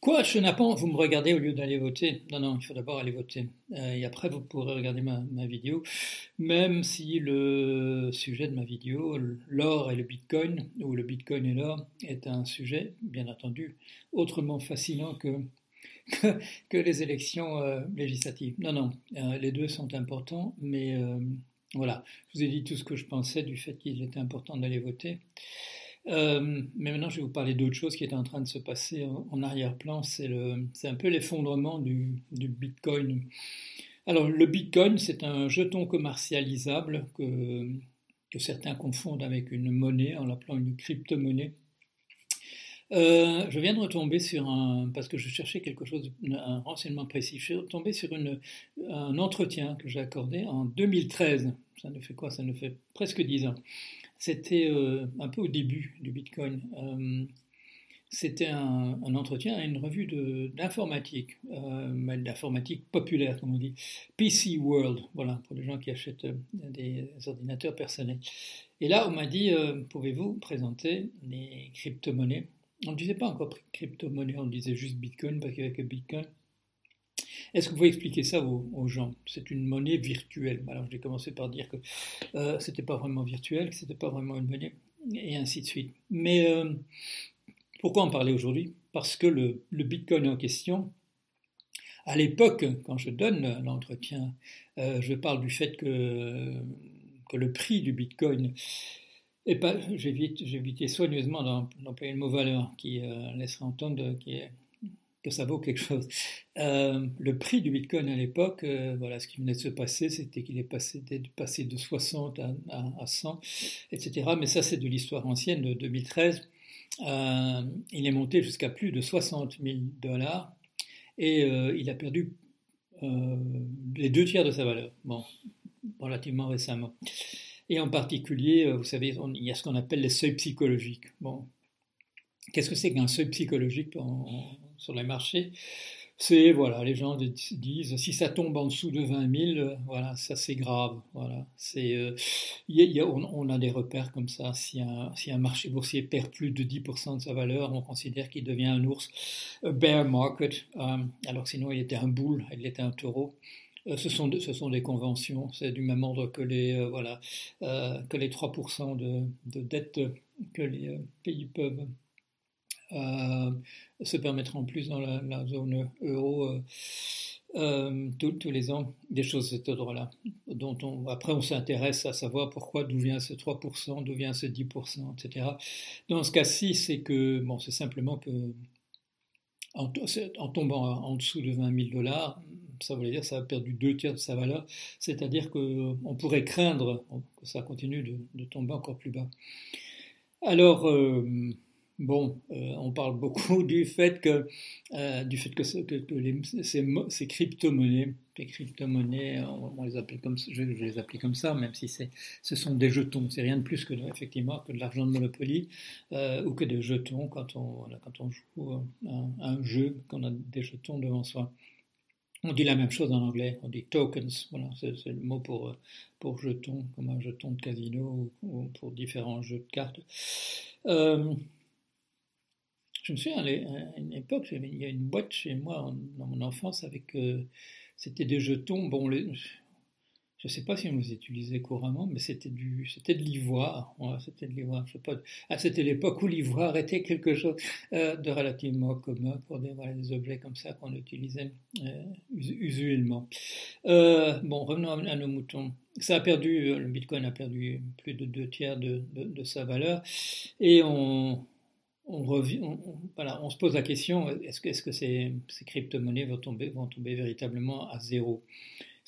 Quoi, Chenapan, vous me regardez au lieu d'aller voter Non, non, il faut d'abord aller voter. Euh, et après, vous pourrez regarder ma, vidéo, même si le sujet de ma vidéo, l'or et le bitcoin, ou le bitcoin et l'or, est un sujet, bien entendu, autrement fascinant que, les élections euh, législatives. Non, non, euh, les deux sont importants, mais voilà, je vous ai dit tout ce que je pensais du fait qu'il était important d'aller voter. Euh, mais maintenant, je vais vous parler d'autre chose qui est en train de se passer en, arrière-plan. C'est un peu l'effondrement du, Bitcoin. Alors, le Bitcoin, c'est un jeton commercialisable que, que, certains confondent avec une monnaie en l'appelant une crypto-monnaie. Euh, je viens de retomber sur un, parce que je cherchais quelque chose, un renseignement précis, je suis retombé sur une, un entretien que j'ai accordé en 2013. Ça ne fait quoi? Ça ne fait presque 10 ans. C'était euh, un peu au début du Bitcoin. Euh, c'était un, entretien à une revue d'informatique, euh, d'informatique populaire, comme on dit, PC World, voilà, pour les gens qui achètent des ordinateurs personnels. Et là, on m'a dit, pouvez-vous présenter les crypto-monnaies On ne disait pas encore crypto-monnaie, on disait juste Bitcoin, parce qu'avec Bitcoin, est-ce que vous pouvez expliquer ça aux, gens? C'est une monnaie virtuelle. Alors j'ai commencé par dire que euh, ce n'était pas vraiment virtuel, que ce n'était pas vraiment une monnaie, et ainsi de suite. Mais euh, pourquoi en parler aujourd'hui? Parce que le, Bitcoin en question, à l'époque, quand je donne l'entretien, euh, je parle du fait que le prix du Bitcoin j'évite, j'évitais soigneusement d'employer le mot valeur qui laisserait entendre que ça vaut quelque chose. Euh, le prix du Bitcoin à l'époque, euh, voilà, ce qui venait de se passer, c'était qu'il est passé, de 60 à, 100, etc. Mais ça, c'est de l'histoire ancienne de 2013. Euh, il est monté jusqu'à plus de 60 000 dollars et il a perdu les deux tiers de sa valeur, bon, relativement récemment. Et en particulier, vous savez, il y a ce qu'on appelle les seuils psychologiques. Bon, qu'est-ce que c'est qu'un seuil psychologique sur les marchés, c'est, voilà, les gens disent, si ça tombe en dessous de 20 000, voilà, ça c'est grave. Voilà, c'est, euh, y a, on, a des repères comme ça. Si un, si un marché boursier perd plus de 10% de sa valeur, on considère qu'il devient un ours. bear market, euh, alors sinon il était un boule, il était un taureau. Euh, ce sont, des conventions, c'est du même ordre que les, voilà, que les 3% de, de dette que les pays peuvent euh, se permettront plus dans la, zone euro euh, euh, tous les ans des choses de cet ordre-là. Après, on s'intéresse à savoir pourquoi, d'où vient ce 3%, d'où vient ce 10%, etc. Dans ce cas-ci, c'est que, bon, c'est simplement que, en, tombant en dessous de 20 000 dollars, ça voulait dire que ça a perdu deux tiers de sa valeur, c'est-à-dire qu'on pourrait craindre que ça continue de, de, tomber encore plus bas. Alors, Bon, euh, on parle beaucoup du fait que, euh, du fait que, ces, crypto-monnaies, on, les appelle comme, je, les appelle comme ça, même si ce sont des jetons. C'est rien de plus que effectivement que de l'argent de Monopoly euh, ou que des jetons quand on, quand on joue un, un jeu, qu'on a des jetons devant soi. On dit la même chose en anglais, on dit tokens, voilà, c'est, le mot pour, pour jeton, comme un jeton de casino ou, pour différents jeux de cartes. Je me souviens, à une époque, il y a une boîte chez moi dans mon enfance avec. Euh, c'était des jetons. Bon, je ne sais pas si on les utilisait couramment, mais c'était du, c'était de l'ivoire. c'était de l'ivoire. Je sais pas. Ah, c'était l'époque où l'ivoire était quelque chose euh, de relativement commun pour des, des objets comme ça qu'on utilisait euh, usuellement. bon, revenons à, nos moutons. Ça a perdu, le Bitcoin a perdu plus de deux tiers de, sa valeur, et on on, revient, voilà, on se pose la question est-ce que, ces crypto-monnaies vont tomber, vont tomber véritablement à zéro?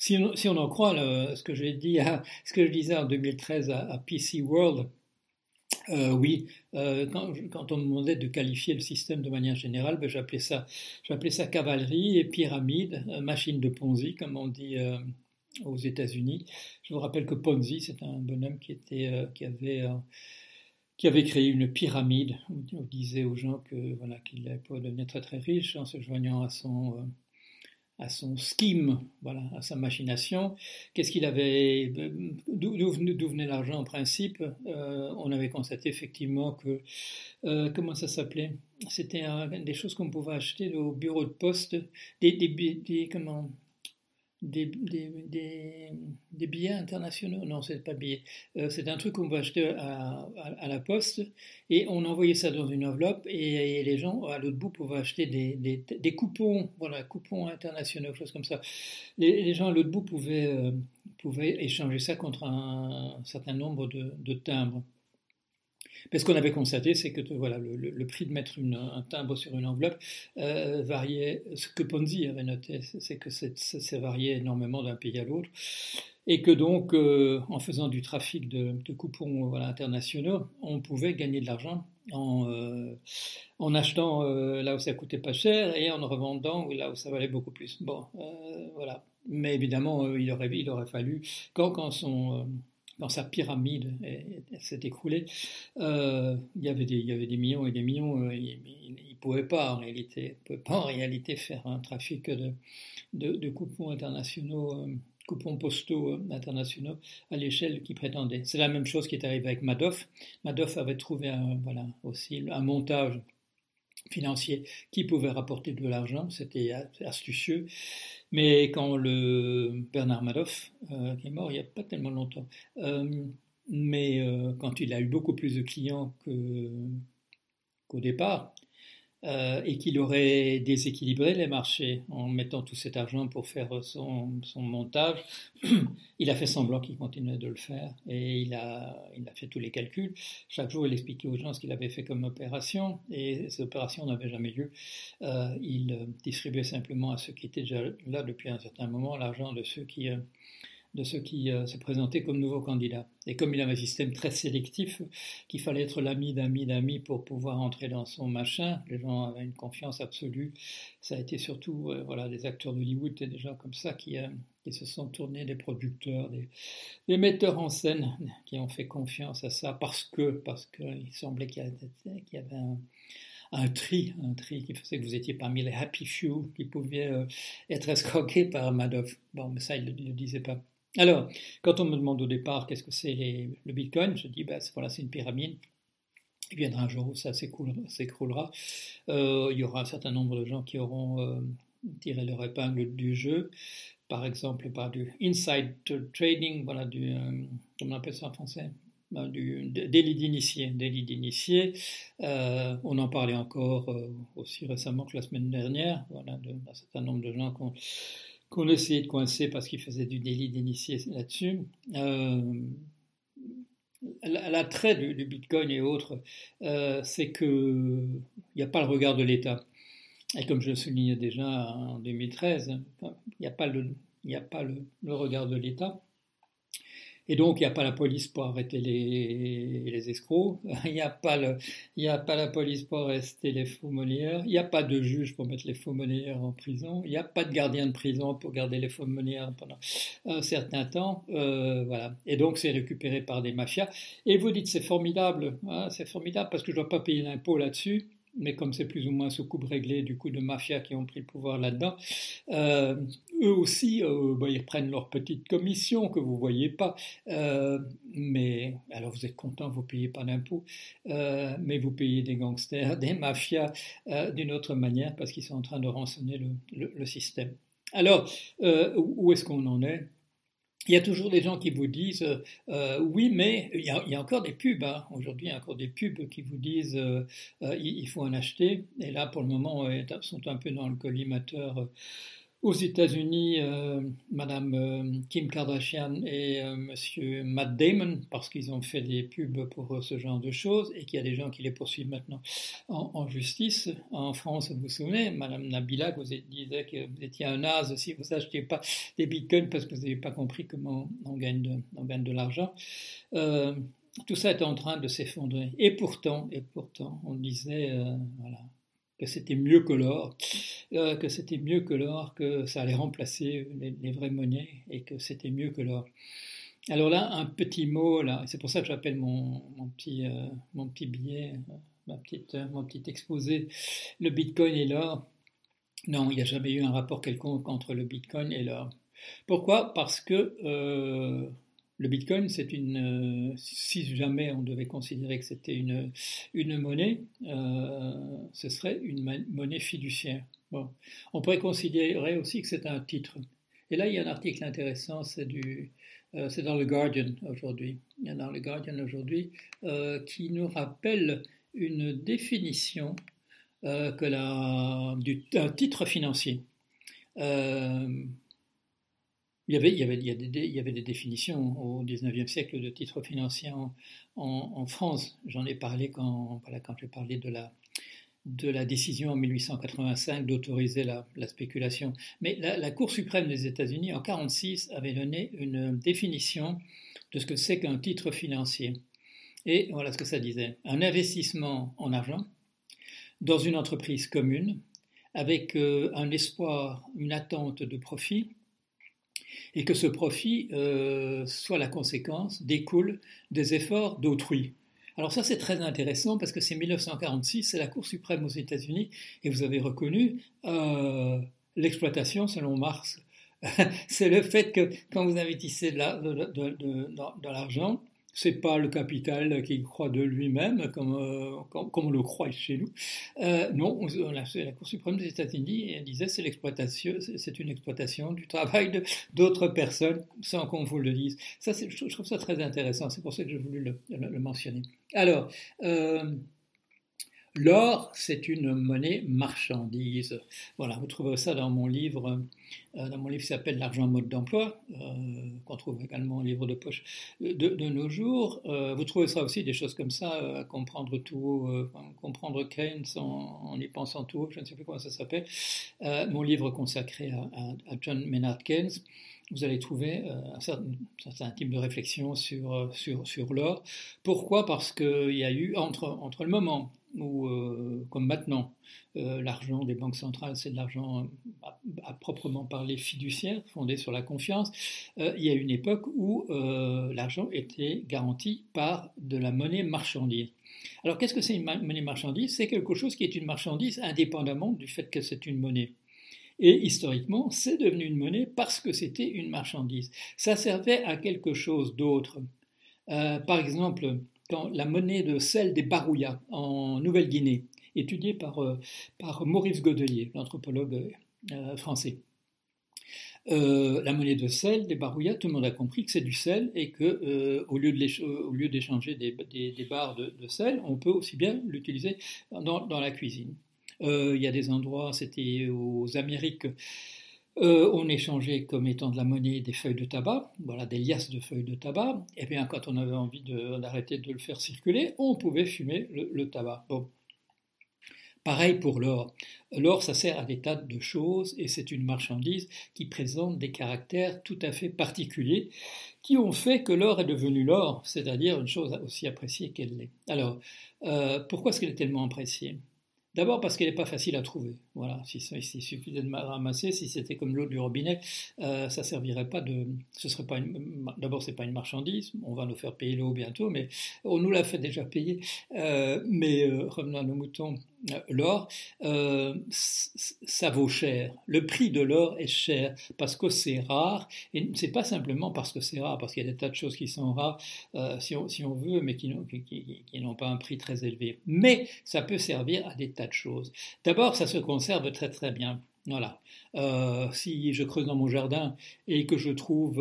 Si on, en croit ce, que je disais en 2013 à, PC World, euh, oui, euh, quand, on me demandait de qualifier le système de manière générale, ben, j'appelais ça, cavalerie et pyramide, euh, machine de Ponzi, comme on dit aux États-Unis. Je vous rappelle que Ponzi, c'est un bonhomme qui, avait créé une pyramide. On disait aux gens qu'il pas devenir très très riche en se joignant à son à son scheme, voilà, à sa machination. Qu'est-ce qu'il avait, d'où venait l'argent en principe euh, On avait constaté effectivement que, euh, comment ça s'appelait? C'était des choses qu'on pouvait acheter au bureau de poste, des, des, des comment des, billets internationaux. Non, c'est pas billets. Euh, c'est un truc qu'on peut acheter à, la poste et on envoyait ça dans une enveloppe et, les gens à l'autre bout pouvaient acheter des, coupons, voilà, coupons internationaux, choses comme ça. Les, gens à l'autre bout pouvaient, euh, pouvaient échanger ça contre un, certain nombre de timbres. Mais ce qu'on avait constaté, c'est que voilà, le, prix de mettre un timbre sur une enveloppe euh, variait. Ce que Ponzi avait noté, c'est que ça variait énormément d'un pays à l'autre. Et que donc, euh, en faisant du trafic de, coupons internationaux, on pouvait gagner de l'argent en, euh, en achetant là où ça coûtait pas cher et en revendant là où ça valait beaucoup plus. Bon, voilà. Mais évidemment, il, aurait, il aurait fallu, quand, quand son dans sa pyramide s'est écroulée, euh, il, y avait des, millions et des millions. Euh, il ne pouvait pas en réalité, pouvait pas en réalité faire un trafic de, coupons internationaux, euh, coupons postaux internationaux à l'échelle qu'il prétendait. C'est la même chose qui est arrivée avec Madoff. Madoff avait trouvé voilà, aussi un montage financier qui pouvait rapporter de l'argent, c'était astucieux. Mais quand le Bernard Madoff, euh, qui est mort il n'y a pas tellement longtemps, euh, mais euh, quand il a eu beaucoup plus de clients qu'au départ, euh, et qu'il aurait déséquilibré les marchés en mettant tout cet argent pour faire son, montage. il a fait semblant qu'il continuait de le faire et il a, fait tous les calculs. Chaque jour, il expliquait aux gens ce qu'il avait fait comme opération et ces opérations n'avaient jamais lieu. Euh, il distribuait simplement à ceux qui étaient déjà là depuis un certain moment l'argent de ceux qui... Euh, de ceux qui euh, se présentaient comme nouveaux candidats. Et comme il avait un système très sélectif, qu'il fallait être l'ami d'amis d'amis pour pouvoir entrer dans son machin, les gens avaient une confiance absolue. Ça a été surtout euh, voilà, des acteurs d'Hollywood et des gens comme ça qui, euh, qui se sont tournés, des producteurs, des, metteurs en scène qui ont fait confiance à ça parce que parce qu'il semblait qu'il y, avait un, tri, un tri qui faisait que vous étiez parmi les happy few qui pouvaient être escroqués par Madoff. Bon, mais ça, il ne le disait pas. Alors, quand on me demande au départ qu'est-ce que c'est le Bitcoin, je dis, ben, voilà, c'est une pyramide. Il viendra un jour où ça s'écroulera. Euh, il y aura un certain nombre de gens qui auront euh, tiré leur épingle du jeu, par exemple par du inside trading, voilà, du, euh, comment on appelle ça en français? Ben, du délit d'initié, d'initié. on en parlait encore aussi récemment que la semaine dernière, voilà, d'un certain nombre de gens qui ont qu'on essayait de coincer parce qu'il faisait du délit d'initié là-dessus. Euh, L'attrait du, Bitcoin et autres, euh, c'est qu'il n'y a pas le regard de l'État. Et comme je le soulignais déjà en 2013, il n'y a pas le, a pas le regard de l'État. Et donc, il n'y a pas la police pour arrêter les, les escrocs, il n'y a, pas a pas la police pour arrêter les faux monnayeurs, il n'y a pas de juge pour mettre les faux monnayeurs en prison, il n'y a pas de gardien de prison pour garder les faux monnayeurs pendant un certain temps. Euh, voilà. Et donc, c'est récupéré par des mafias. Et vous dites, c'est formidable, hein, c'est formidable parce que je ne dois pas payer l'impôt là-dessus mais comme c'est plus ou moins sous coupe réglée du coup de mafias qui ont pris le pouvoir là-dedans, euh, eux aussi, euh, bah, ils reprennent leur petite commission que vous voyez pas. Euh, mais alors vous êtes content, vous payez pas d'impôts, mais vous payez des gangsters, des mafias d'une autre manière parce qu'ils sont en train de rançonner le système. Alors, où est-ce qu'on en est? Il y a toujours des gens qui vous disent euh, oui, mais il y, a, encore des pubs. Hein. Aujourd'hui, il y a encore des pubs qui vous disent euh, euh, il, faut en acheter. Et là, pour le moment, sont un peu dans le collimateur aux États-Unis, euh, Madame euh, Kim Kardashian et euh, Monsieur Matt Damon, parce qu'ils ont fait des pubs pour ce genre de choses, et qu'il y a des gens qui les poursuivent maintenant en, justice. En France, vous vous souvenez, Madame Nabila vous disait que vous étiez un as si vous n'achetiez pas des bitcoins parce que vous n'avez pas compris comment on gagne de, on gagne de l'argent. tout ça est en train de s'effondrer. Et pourtant, et pourtant, on disait, voilà, que c'était mieux que l'or, euh, que c'était mieux que l'or, que ça allait remplacer les, vraies monnaies et que c'était mieux que l'or. Alors là, un petit mot, là, c'est pour ça que j'appelle mon, petit, euh, mon petit billet, ma petite, mon petit exposé, le Bitcoin et l'or. Non, il n'y a jamais eu un rapport quelconque entre le Bitcoin et l'or. Pourquoi? Parce que le Bitcoin, c'est une. si jamais on devait considérer que c'était une, une monnaie, ce serait une monnaie fiduciaire. Bon. On pourrait considérer aussi que c'est un titre. Et là, il y a un article intéressant, c'est du, euh, c'est dans le Guardian aujourd'hui. Dans le Guardian aujourd'hui euh, qui nous rappelle une définition euh, que la, d'un titre financier. Il, y avait, il, y avait, il, y avait des, définitions au 19e siècle de titres financiers en, France. J'en ai parlé quand, voilà, quand j'ai parlé de la, de la décision en 1885 d'autoriser la, spéculation. Mais la, Cour suprême des États-Unis, en 1946, avait donné une définition de ce que c'est qu'un titre financier. Et voilà ce que ça disait. Un investissement en argent dans une entreprise commune avec euh, un espoir, une attente de profit, et que ce profit euh, soit la conséquence, découle des efforts d'autrui. Alors ça c'est très intéressant parce que c'est 1946, c'est la Cour suprême aux États-Unis et vous avez reconnu euh, l'exploitation selon Marx. c'est le fait que quand vous investissez de, l'argent, c'est pas le capital qui croit de lui-même, comme, euh, comme, on le croit chez nous. Euh, non, la, Cour suprême des États-Unis disait c'est l'exploitation, c'est une exploitation du travail d'autres personnes, sans qu'on vous le dise. Ça, je trouve ça très intéressant. C'est pour ça que j'ai voulu le, le, mentionner. Alors. Euh, L'or, c'est une monnaie marchandise. Voilà, vous trouverez ça dans mon livre, euh, dans mon livre qui s'appelle L'argent mode d'emploi, euh, qu'on trouve également en livre de poche de, nos jours. Euh, vous trouvez ça aussi des choses comme ça, à comprendre tout, comprendre Keynes en, y pensant tout, je ne sais plus comment ça s'appelle. mon livre consacré à, John Maynard Keynes vous allez trouver un, certain, type de réflexion sur, sur, sur l'or. Pourquoi? Parce qu'il y a eu, entre, entre le moment où, euh, comme maintenant, euh, l'argent des banques centrales, c'est de l'argent euh, à, proprement parler fiduciaire, fondé sur la confiance, il y a une époque où l'argent était garanti par de la monnaie marchandise. Alors qu'est-ce que c'est une monnaie marchandise C'est quelque chose qui est une marchandise indépendamment du fait que c'est une monnaie. Et historiquement, c'est devenu une monnaie parce que c'était une marchandise. Ça servait à quelque chose d'autre. par exemple, la monnaie de sel des Barouillas en Nouvelle-Guinée, étudiée par, euh, Maurice Godelier, l'anthropologue euh, français. Euh, la monnaie de sel des Barouillas, tout le monde a compris que c'est du sel et que au lieu d'échanger des, barres de, sel, on peut aussi bien l'utiliser dans, la cuisine. Il y a des endroits, c'était aux Amériques, euh, on échangeait comme étant de la monnaie des feuilles de tabac, voilà, des liasses de feuilles de tabac. Et bien, quand on avait envie d'arrêter de, le faire circuler, on pouvait fumer le, tabac. Pareil pour l'or. L'or, ça sert à des tas de choses et c'est une marchandise qui présente des caractères tout à fait particuliers qui ont fait que l'or est devenu l'or, c'est-à-dire une chose aussi appréciée qu'elle l'est. Alors, euh, pourquoi est-ce qu'elle est tellement appréciée? D'abord parce qu'elle n'est pas facile à trouver. Voilà, si, il suffisait de ramasser, si c'était comme l'eau du robinet, euh, ça servirait pas de. Ce serait pas une. D'abord, c'est pas une marchandise. On va nous faire payer l'eau bientôt, mais on nous l'a fait déjà payer. Euh, mais euh, revenons à nos moutons. Euh, l'or, ça vaut cher. Le prix de l'or est cher parce que c'est rare. Et c'est pas simplement parce que c'est rare, parce qu'il y a des tas de choses qui sont rares, si, on, si, on, veut, mais qui n'ont qui, pas un prix très élevé. Mais ça peut servir à des tas de choses. D'abord, ça se conserve très très bien. Voilà. si je creuse dans mon jardin et que je trouve,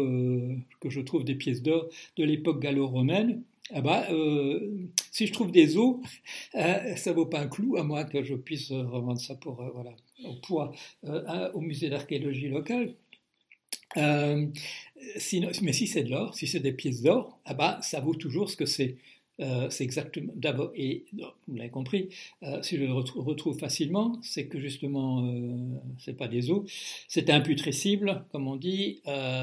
que je trouve des pièces d'or de l'époque gallo-romaine, ah bah, euh, si je trouve des os, euh, ça vaut pas un clou, à moins que je puisse revendre ça pour, euh, voilà, au poids au musée d'archéologie locale. Mais si c'est de l'or, si c'est des pièces d'or, ah bah, ça vaut toujours ce que c'est. C'est exactement d'abord et vous l'avez compris si je le retrouve, facilement c'est que justement c'est pas des os c'est imputrescible comme on dit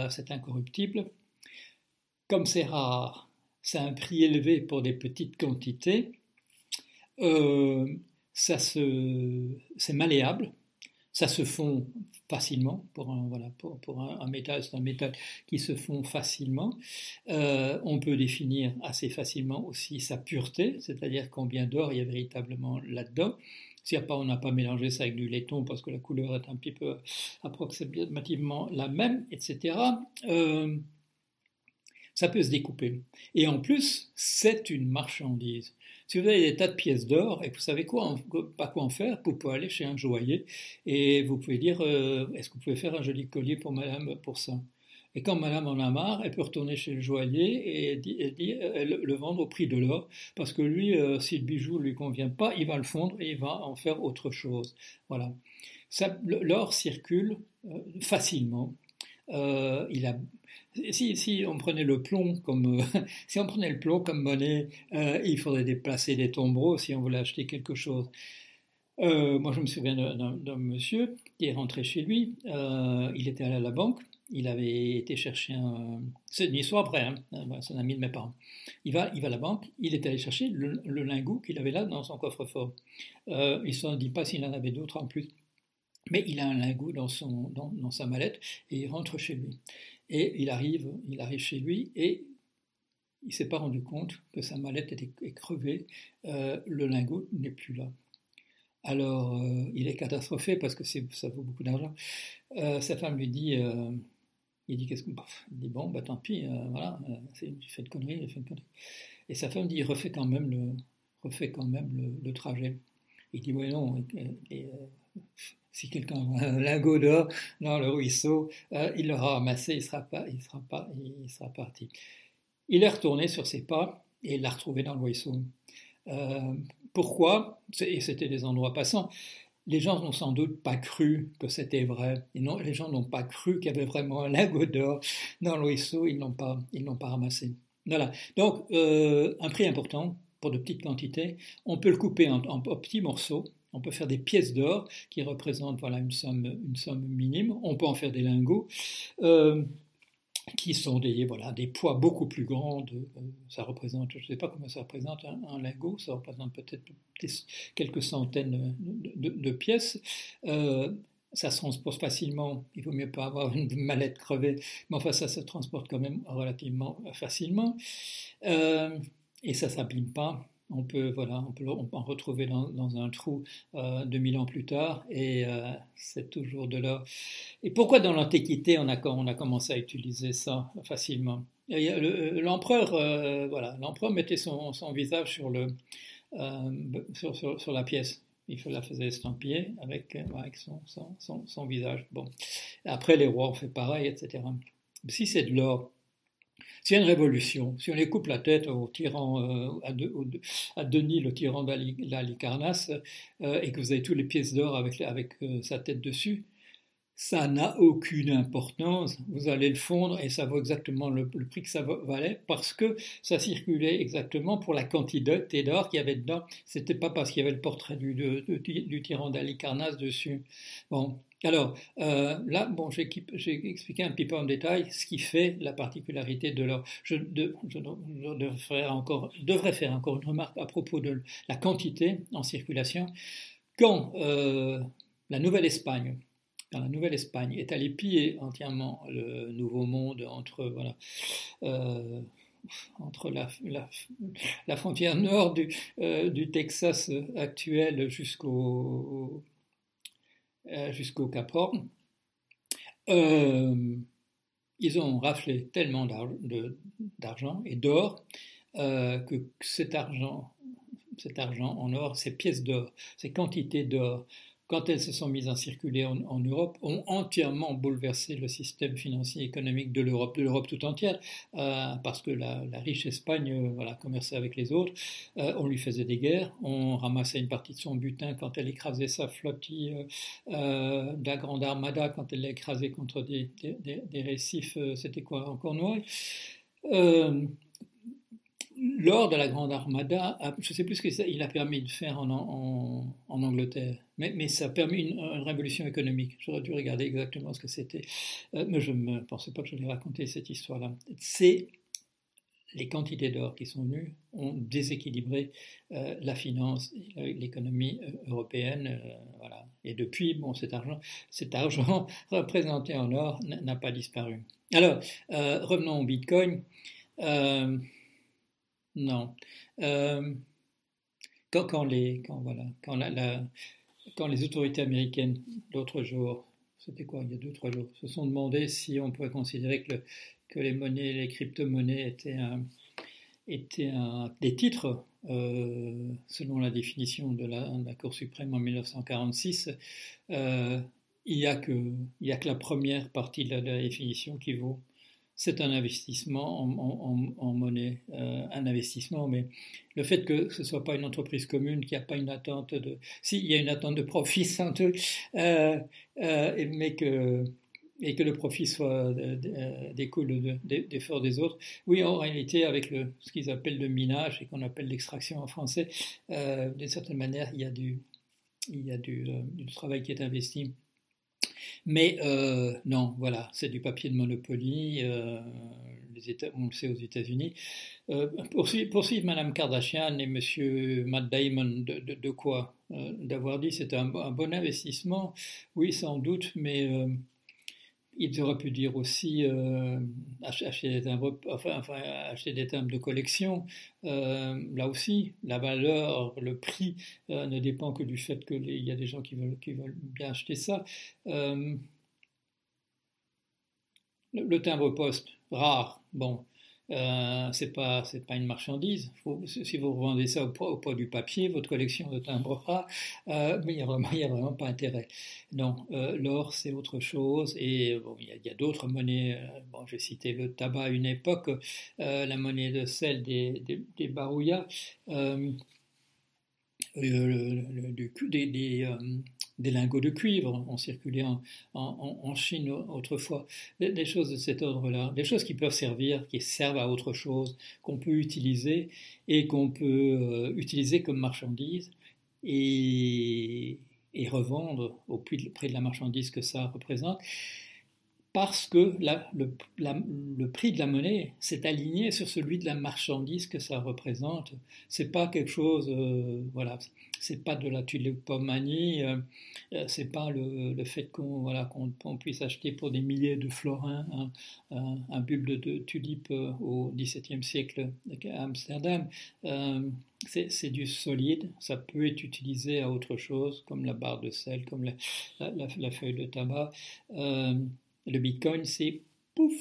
c'est incorruptible. Comme c'est rare c'est un prix élevé pour des petites quantités, euh, ça c'est malléable, ça se fond facilement pour un, voilà, pour, un, métal, c'est un métal qui se fond facilement. Euh, on peut définir assez facilement aussi sa pureté, c'est-à-dire combien d'or il y a véritablement là-dedans. Si on n'a pas mélangé ça avec du laiton parce que la couleur est un petit peu approximativement la même, etc., euh, ça peut se découper. Et en plus, c'est une marchandise. Si vous avez des tas de pièces d'or et vous savez quoi, pas quoi en faire, vous pouvez aller chez un joaillier et vous pouvez dire euh, est-ce que vous pouvez faire un joli collier pour madame pour ça? Et quand madame en a marre, elle peut retourner chez le joaillier et, le vendre au prix de l'or, parce que lui, euh, si le bijou ne lui convient pas, il va le fondre et il va en faire autre chose. Voilà. L'or circule euh, facilement. il a si, on prenait le plomb comme monnaie, euh, il faudrait déplacer des tombereaux si on voulait acheter quelque chose. Euh, moi, je me souviens d'un monsieur qui est rentré chez lui. Euh, il était allé à la banque. Il avait été chercher un. C'est une histoire après. Hein, c'est un ami de mes parents. Il va, à la banque. Il est allé chercher le, lingot qu'il avait là dans son coffre-fort. il ne se dit pas s'il en avait d'autres en plus. Mais il a un lingot dans, dans sa mallette et il rentre chez lui. Et il arrive, il arrive chez lui et il s'est pas rendu compte que sa mallette était crevée, euh, le lingot n'est plus là. Alors, euh, il est catastrophé parce que ça vaut beaucoup d'argent. Euh, sa femme lui dit, il dit qu'est-ce que, il dit bon, bah tant pis, voilà, il fait de conneries, de conneries. Et sa femme dit, il refait quand même le, quand même le, trajet. Il dit, ouais non, et, si quelqu'un a un lingot d'or dans le ruisseau, euh, il l'aura ramassé, il sera pas, il sera pas, il sera parti. Il est retourné sur ses pas et il l'a retrouvé dans le ruisseau. Euh, pourquoi? Et c'était des endroits passants. Les gens n'ont sans doute pas cru que c'était vrai. Les gens n'ont pas cru qu'il y avait vraiment un lingot d'or dans le ruisseau. Ils n'ont pas, ils n'ont pas ramassé. Voilà. Donc, euh, un prix important pour de petites quantités. On peut le couper en petits morceaux on peut faire des pièces d'or qui représentent voilà, une, somme, minime. On peut en faire des lingots. Euh, qui sont des, voilà, poids beaucoup plus grands. Euh, ça représente, je ne sais pas comment ça représente un, lingot, ça représente peut-être quelques centaines de, pièces. Euh, ça se transporte facilement, il vaut mieux pas avoir une mallette crevée, mais enfin ça se transporte quand même relativement facilement. et ça ne s'abîme pas, on peut, voilà, on peut, en retrouver dans, un trou euh, 2000 ans plus tard, et euh, c'est toujours de là. Et pourquoi dans l'Antiquité on a, on a commencé à utiliser ça facilement? Euh, L'empereur, euh, voilà, l'empereur mettait son, visage sur, le, sur, la pièce. Il la faisait estampiller avec, avec son, son, son, visage. Bon. Après, les rois ont fait pareil, etc. Si c'est de l'or, s'il y a une révolution, si on les coupe la tête au tyran, euh, à, Denis, le tyran d'Alicarnasse, euh, et que vous avez tous les pièces d'or avec, euh, sa tête dessus, ça n'a aucune importance. Vous allez le fondre et ça vaut exactement le, prix que ça valait parce que ça circulait exactement pour la quantité d'or qu'il y avait dedans. C'était pas parce qu'il y avait le portrait du, du tyran d'Alicarnasse dessus. Bon, alors euh, là, bon, j'ai expliqué un petit peu en détail ce qui fait la particularité de l'or. Je, devrais, faire encore une remarque à propos de la quantité en circulation. Quand euh, la Nouvelle-Espagne, la Nouvelle-Espagne est allée piller entièrement le Nouveau Monde entre voilà. Euh, entre la, frontière nord du, Texas actuel jusqu'au jusqu'au Cap Horn. Euh, ils ont raflé tellement d'argent et d'or euh, que cet argent, cet argent en or, ces pièces d'or, ces quantités d'or quand elles se sont mises à circuler en, Europe, ont entièrement bouleversé le système financier et économique de l'Europe, de l'Europe tout entière, euh, parce que la, riche Espagne euh, voilà, commerçait avec les autres, euh, on lui faisait des guerres, on ramassait une partie de son butin quand elle écrasait sa flottille de la Grande Armada, quand elle l'écrasait contre des, des, récifs, c'était quoi, encore noir lors de la Grande Armada, je ne sais plus ce qu'il a permis de faire en, Angleterre, mais, ça a permis une, révolution économique. J'aurais dû regarder exactement ce que c'était, euh, mais je ne pensais pas que je allais raconter cette histoire-là. C'est les quantités d'or qui sont venues ont déséquilibré euh, la finance, l'économie euh, européenne, voilà. Et depuis, bon, cet argent, cet argent représenté en or n'a pas disparu. Alors, revenons au Bitcoin. Non. Euh, quand, les, autorités américaines, l'autre jour, c'était quoi, il y a deux, trois jours, se sont demandé si on pourrait considérer que, les monnaies, les crypto-monnaies étaient, des titres, euh, selon la définition de la, Cour suprême en 1946, euh, il n'y a que la première partie de la, définition qui vaut. C'est un investissement en, monnaie, euh, un investissement, mais le fait que ce ne soit pas une entreprise commune, qu'il n'y a pas une attente de... Si, il y a une attente de profit, sans doute, mais que et que le profit soit découle d'efforts des autres. Oui, en réalité, avec le, ce qu'ils appellent le minage et qu'on appelle l'extraction en français, euh, d'une certaine manière, il y a du, il y a euh, du travail qui est investi. Mais euh, non, voilà, c'est du papier de Monopoly. Euh, les États, on le sait aux États-Unis. Euh, poursuivre, Madame Kardashian et Monsieur Matt Damon de quoi D'avoir dit c'est un, un, bon investissement, oui, sans doute, mais ils auraient pu dire aussi euh, acheter, des timbres, enfin, acheter des timbres de collection. Euh, là aussi, la valeur, le prix euh, ne dépend que du fait qu'il y a des gens qui veulent, qui veulent bien acheter ça. le, le timbre poste, rare, bon, euh, c'est pas c'est pas une marchandise. si vous revendez ça au poids, du papier, votre collection de timbrera, euh, mais il n'y a vraiment il y a vraiment pas intérêt. Non, euh, l'or c'est autre chose et bon il y a, d'autres monnaies. Euh, bon, j'ai cité le tabac à une époque, la monnaie de sel des des, des barouillas. Le, des, des, des lingots de cuivre ont circulé en, en, Chine autrefois, des, choses de cet ordre-là, des choses qui peuvent servir, qui servent à autre chose, qu'on peut utiliser et qu'on peut euh, utiliser comme marchandise et, et revendre au prix de la marchandise que ça représente parce que le, prix de la monnaie s'est aligné sur celui de la marchandise que ça représente. C'est pas quelque chose, euh, voilà, c'est pas de la tulipomanie, euh, euh, c'est pas le, fait qu'on puisse acheter pour des milliers de florins un, un, bulbe de, tulipe au XVIIe siècle à Amsterdam. c'est du solide, ça peut être utilisé à autre chose, comme la barre de sel, comme la feuille de tabac. Le Bitcoin, c'est pouf,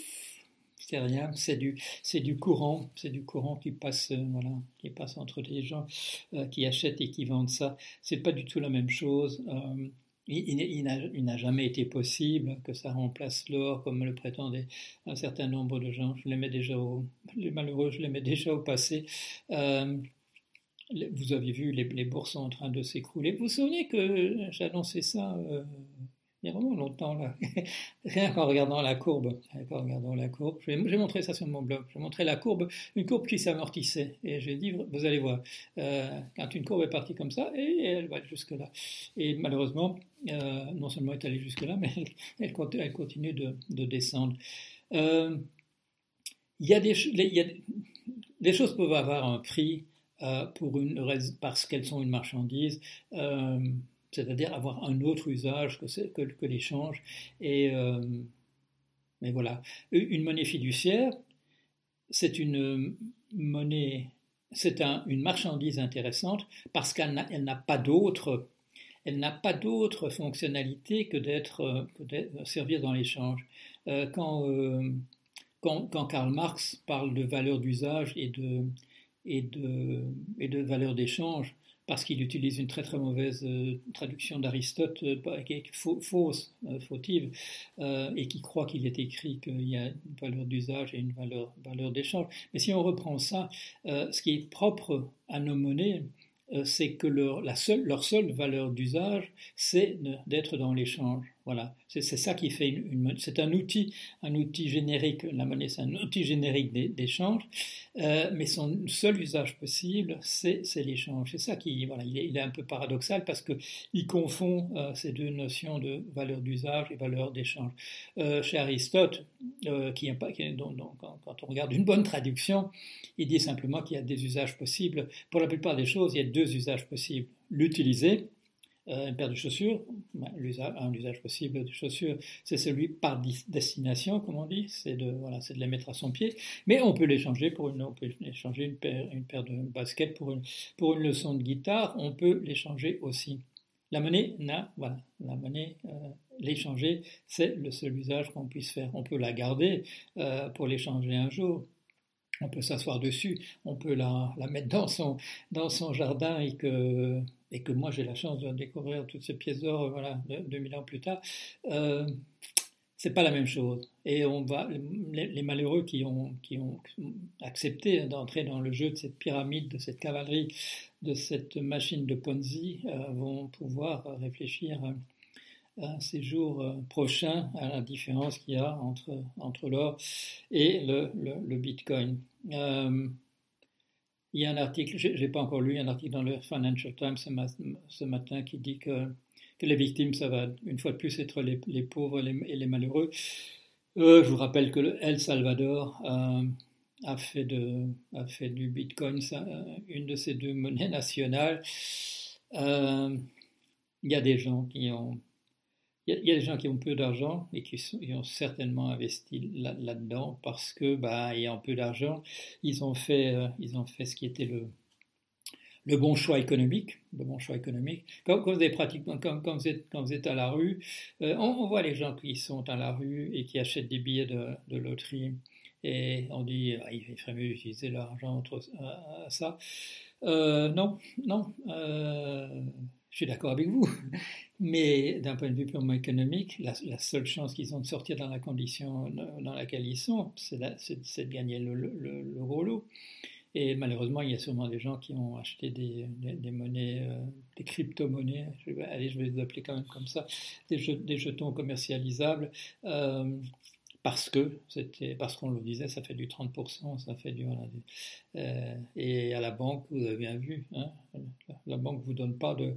c'est rien, c'est du, courant, c'est du courant qui passe, euh, voilà, qui passe entre les gens euh, qui achètent et qui vendent ça. C'est pas du tout la même chose. Euh, il, n'a jamais été possible que ça remplace l'or comme le prétendaient un certain nombre de gens. Je les mets déjà au, les malheureux, je les mets déjà au passé. vous avez vu, les, les, bourses sont en train de s'écrouler. Vous vous souvenez que annoncé ça il y a vraiment longtemps là, rien qu'en regardant la courbe, en regardant la courbe, j'ai montré ça sur mon blog, j'ai montré la courbe, une courbe qui s'amortissait, et j'ai dit, vous allez voir, euh, quand une courbe est partie comme ça, et elle va jusque là. Et malheureusement, euh, non seulement elle est allée jusque là, mais elle, continue de, de descendre. Euh, il y il y les choses peuvent avoir un prix pour une, parce qu'elles sont une marchandise c'est-à-dire avoir un autre usage que, que, l'échange. Et euh, mais voilà, une monnaie fiduciaire, c'est une monnaie, c'est une marchandise intéressante parce qu'elle n'a pas d'autre, elle n'a pas d'autre fonctionnalité que d'être, servir dans l'échange. Euh, quand, euh, quand, quand, Karl Marx parle de valeur d'usage et de, et de, et de valeur d'échange, parce qu'il utilise une très très mauvaise euh, traduction d'Aristote, euh, fausse, euh, fautive, et qui croit qu'il est écrit qu'il y a une valeur d'usage et une valeur, valeur d'échange. Mais si on reprend ça, ce qui est propre à nos monnaies, c'est que leur, la seule, leur seule valeur d'usage, c'est d'être dans l'échange. Voilà, c'est ça qui fait une, c'est un outil, un outil générique. La monnaie, c'est un outil générique d'échange, euh, mais son seul usage possible, c'est l'échange. C'est ça qui, voilà, il est, un peu paradoxal parce que il confond euh, ces deux notions de valeur d'usage et valeur d'échange. Euh, chez Aristote, qui, qui quand, on regarde une bonne traduction, il dit simplement qu'il y a des usages possibles. Pour la plupart des choses, il y a deux usages possibles l'utiliser une paire de chaussures, ben, un usage possible de chaussures, c'est celui par destination, comme on dit, c'est de, voilà, de les mettre à son pied, mais on peut l'échanger pour une, on peut échanger une paire, une paire de baskets pour une, pour une leçon de guitare, on peut l'échanger aussi. La monnaie, n'a, voilà, la monnaie, l'échanger, c'est le seul usage qu'on puisse faire. On peut la garder pour l'échanger un jour, on peut s'asseoir dessus, on peut la, mettre dans son, jardin et que, moi j'ai la chance de découvrir toutes ces pièces d'or voilà, 2000 ans plus tard. Euh, c'est pas la même chose. Et on va, les, malheureux qui ont, accepté d'entrer dans le jeu de cette pyramide, de cette cavalerie, de cette machine de Ponzi, euh, vont pouvoir réfléchir un séjour euh, prochain à la différence qu'il y a entre, entre l'or et le, le, Bitcoin. Euh, il y a un article, je n'ai pas encore lu, un article dans le Financial Times ce, matin qui dit que, que, les victimes, ça va une fois de plus être les, les pauvres et les, malheureux. Euh, je vous rappelle que El Salvador a, fait de, a fait du Bitcoin une de ses deux monnaies nationales. il y a des gens qui ont il y, a des gens qui ont peu d'argent et qui, ont certainement investi là-dedans parce que, bah, ayant peu d'argent, ils ont fait, euh, ils ont fait ce qui était le, le bon choix économique, le bon choix économique. Quand, vous, êtes pratiquement, quand, vous êtes, quand vous êtes à la rue, euh, on, voit les gens qui sont à la rue et qui achètent des billets de, loterie et on dit ah, il ferait mieux d'utiliser l'argent à, ça. Euh, non, non. Je suis d'accord avec vous, mais d'un point de vue purement économique, la, seule chance qu'ils ont de sortir dans la condition dans laquelle ils sont, c'est de gagner le, le, Et malheureusement, il y a sûrement des gens qui ont acheté des, monnaies, euh, des crypto-monnaies, allez, je vais les appeler quand même comme ça, des, des jetons commercialisables. Euh, parce que c'était parce qu'on le disait, ça fait du 30%, ça fait du euh, et à la banque, vous avez bien vu, hein, la banque vous donne pas de,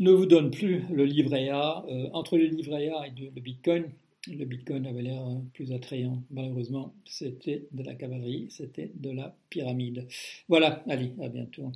ne vous donne plus le livret A euh, entre le livret A et le Bitcoin. Le Bitcoin avait l'air euh, plus attrayant. Malheureusement, c'était de la cavalerie, c'était de la pyramide. Voilà, allez, à bientôt.